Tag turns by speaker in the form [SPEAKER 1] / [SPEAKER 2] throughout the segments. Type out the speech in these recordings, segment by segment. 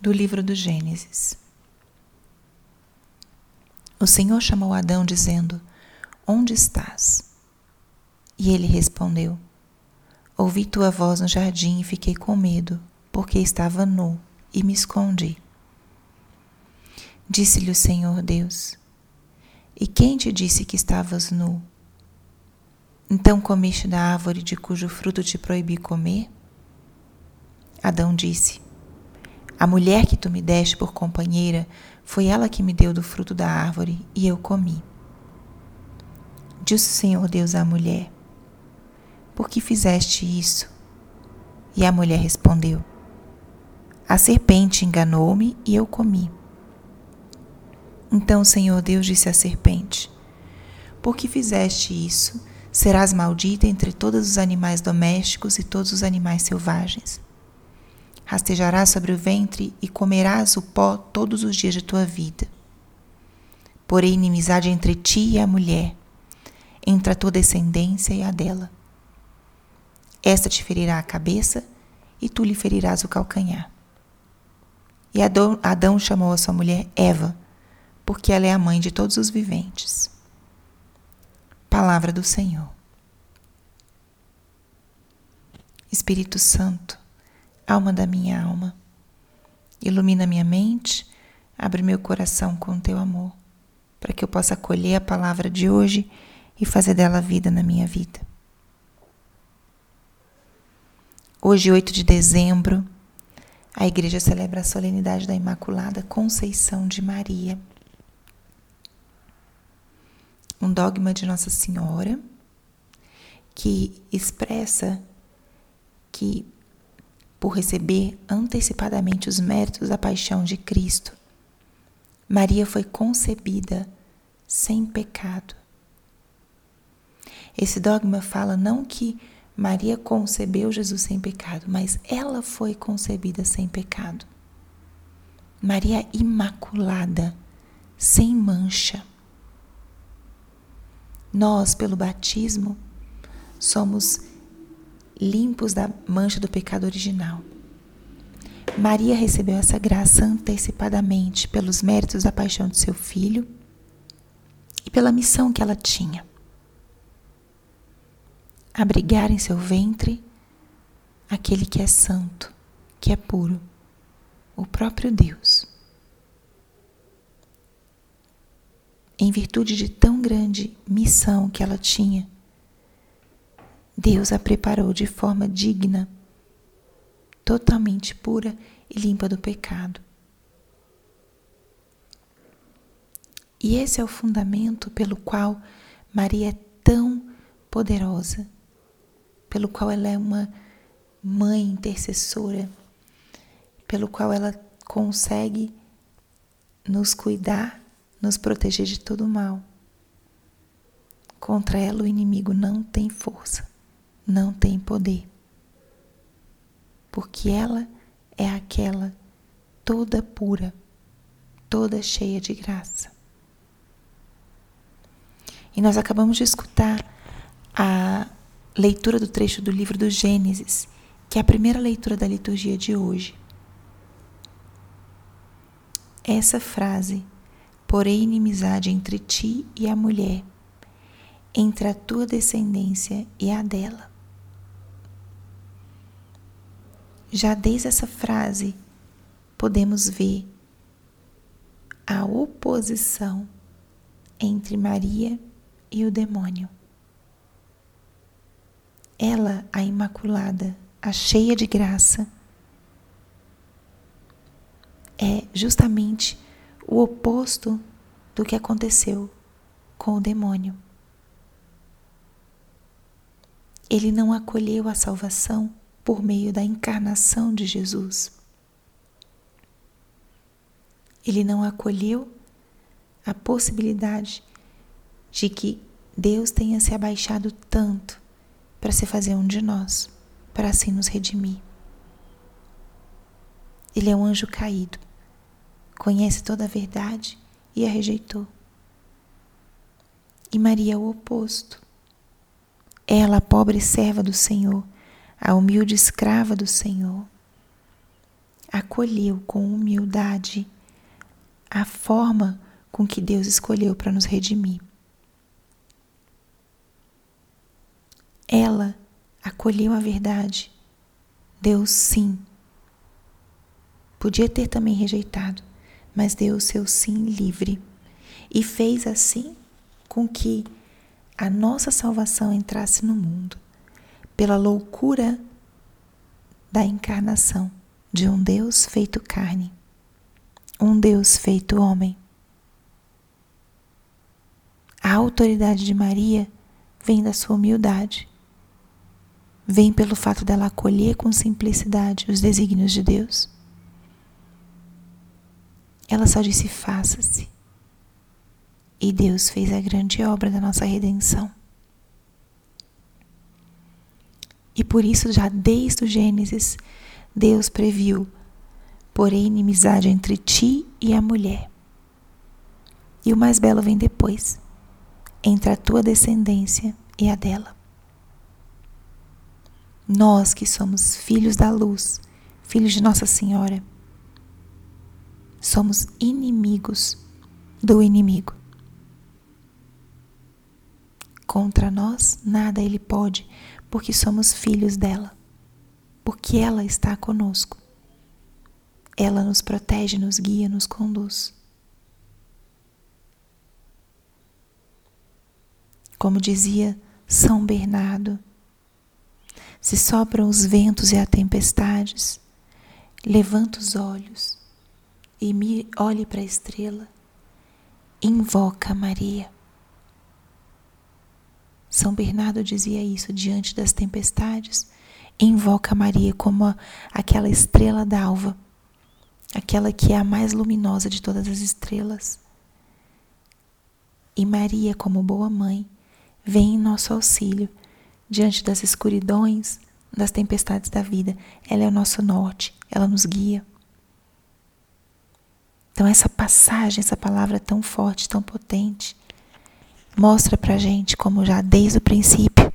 [SPEAKER 1] do livro do Gênesis. O Senhor chamou Adão, dizendo: Onde estás? E ele respondeu: Ouvi tua voz no jardim e fiquei com medo, porque estava nu e me escondi. Disse-lhe o Senhor Deus: E quem te disse que estavas nu? Então comeste da árvore de cujo fruto te proibi comer? Adão disse: A mulher que tu me deste por companheira foi ela que me deu do fruto da árvore e eu comi. Disse o Senhor Deus à mulher: Por que fizeste isso? E a mulher respondeu: A serpente enganou-me e eu comi. Então o Senhor Deus disse à serpente: Por que fizeste isso? Serás maldita entre todos os animais domésticos e todos os animais selvagens. Rastejarás sobre o ventre e comerás o pó todos os dias de tua vida. Porém, inimizade entre ti e a mulher, entre a tua descendência e a dela. Esta te ferirá a cabeça e tu lhe ferirás o calcanhar. E Adão, Adão chamou a sua mulher Eva, porque ela é a mãe de todos os viventes. Palavra do Senhor. Espírito Santo, alma da minha alma, ilumina minha mente, abre meu coração com teu amor, para que eu possa acolher a palavra de hoje e fazer dela vida na minha vida. Hoje, 8 de dezembro, a igreja celebra a solenidade da Imaculada Conceição de Maria. Um dogma de Nossa Senhora que expressa que, por receber antecipadamente os méritos da paixão de Cristo, Maria foi concebida sem pecado esse dogma fala não que Maria concebeu Jesus sem pecado, mas ela foi concebida sem pecado. Maria imaculada, sem mancha. Nós, pelo batismo, somos limpos da mancha do pecado original. Maria recebeu essa graça antecipadamente pelos méritos da paixão de seu filho e pela missão que ela tinha abrigar em seu ventre aquele que é santo, que é puro, o próprio Deus. Em virtude de tão grande missão que ela tinha, Deus a preparou de forma digna, totalmente pura e limpa do pecado. E esse é o fundamento pelo qual Maria é tão poderosa pelo qual ela é uma mãe intercessora, pelo qual ela consegue nos cuidar, nos proteger de todo mal. Contra ela o inimigo não tem força, não tem poder. Porque ela é aquela toda pura, toda cheia de graça. E nós acabamos de escutar a leitura do trecho do livro do Gênesis, que é a primeira leitura da liturgia de hoje. Essa frase, porém inimizade entre ti e a mulher, entre a tua descendência e a dela. Já desde essa frase, podemos ver a oposição entre Maria e o demônio. Ela, a Imaculada, a cheia de graça, é justamente o oposto do que aconteceu com o demônio. Ele não acolheu a salvação por meio da encarnação de Jesus. Ele não acolheu a possibilidade de que Deus tenha se abaixado tanto para se fazer um de nós, para assim nos redimir. Ele é um anjo caído, conhece toda a verdade e a rejeitou. E Maria é o oposto. Ela, a pobre serva do Senhor, a humilde escrava do Senhor, acolheu com humildade a forma com que Deus escolheu para nos redimir. Ela acolheu a verdade. Deus, sim. Podia ter também rejeitado, mas deu o seu sim livre e fez assim com que a nossa salvação entrasse no mundo pela loucura da encarnação de um Deus feito carne, um Deus feito homem. A autoridade de Maria vem da sua humildade, vem pelo fato dela acolher com simplicidade os desígnios de Deus. Ela só disse: faça-se. E Deus fez a grande obra da nossa redenção. E por isso, já desde o Gênesis, Deus previu: porém, inimizade entre ti e a mulher. E o mais belo vem depois, entre a tua descendência e a dela. Nós que somos filhos da luz, filhos de Nossa Senhora, somos inimigos do inimigo. Contra nós nada ele pode, porque somos filhos dela, porque ela está conosco. Ela nos protege, nos guia, nos conduz. Como dizia São Bernardo, se sopram os ventos e as tempestades, levanta os olhos e me olhe para a estrela, invoca Maria. São Bernardo dizia isso diante das tempestades. Invoca Maria como aquela estrela d'alva, aquela que é a mais luminosa de todas as estrelas. E Maria, como boa mãe, vem em nosso auxílio diante das escuridões, das tempestades da vida. Ela é o nosso norte, ela nos guia. Então, essa passagem, essa palavra tão forte, tão potente, mostra para gente como já desde o princípio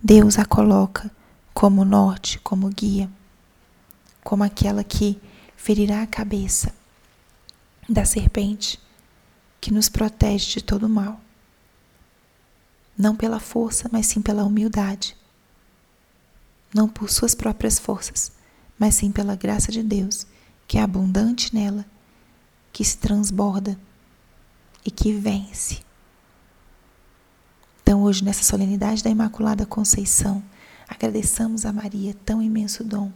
[SPEAKER 1] Deus a coloca como norte, como guia, como aquela que ferirá a cabeça da serpente que nos protege de todo mal. Não pela força, mas sim pela humildade. Não por suas próprias forças, mas sim pela graça de Deus, que é abundante nela, que se transborda e que vence. Então, hoje, nessa solenidade da Imaculada Conceição, agradeçamos a Maria tão imenso dom,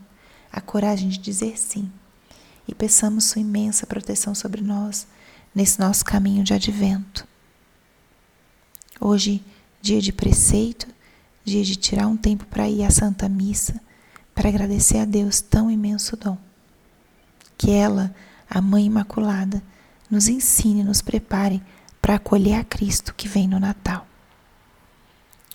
[SPEAKER 1] a coragem de dizer sim, e peçamos sua imensa proteção sobre nós nesse nosso caminho de advento. Hoje, dia de preceito, dia de tirar um tempo para ir à Santa Missa, para agradecer a Deus tão imenso dom. Que ela, a Mãe Imaculada, nos ensine e nos prepare para acolher a Cristo que vem no Natal.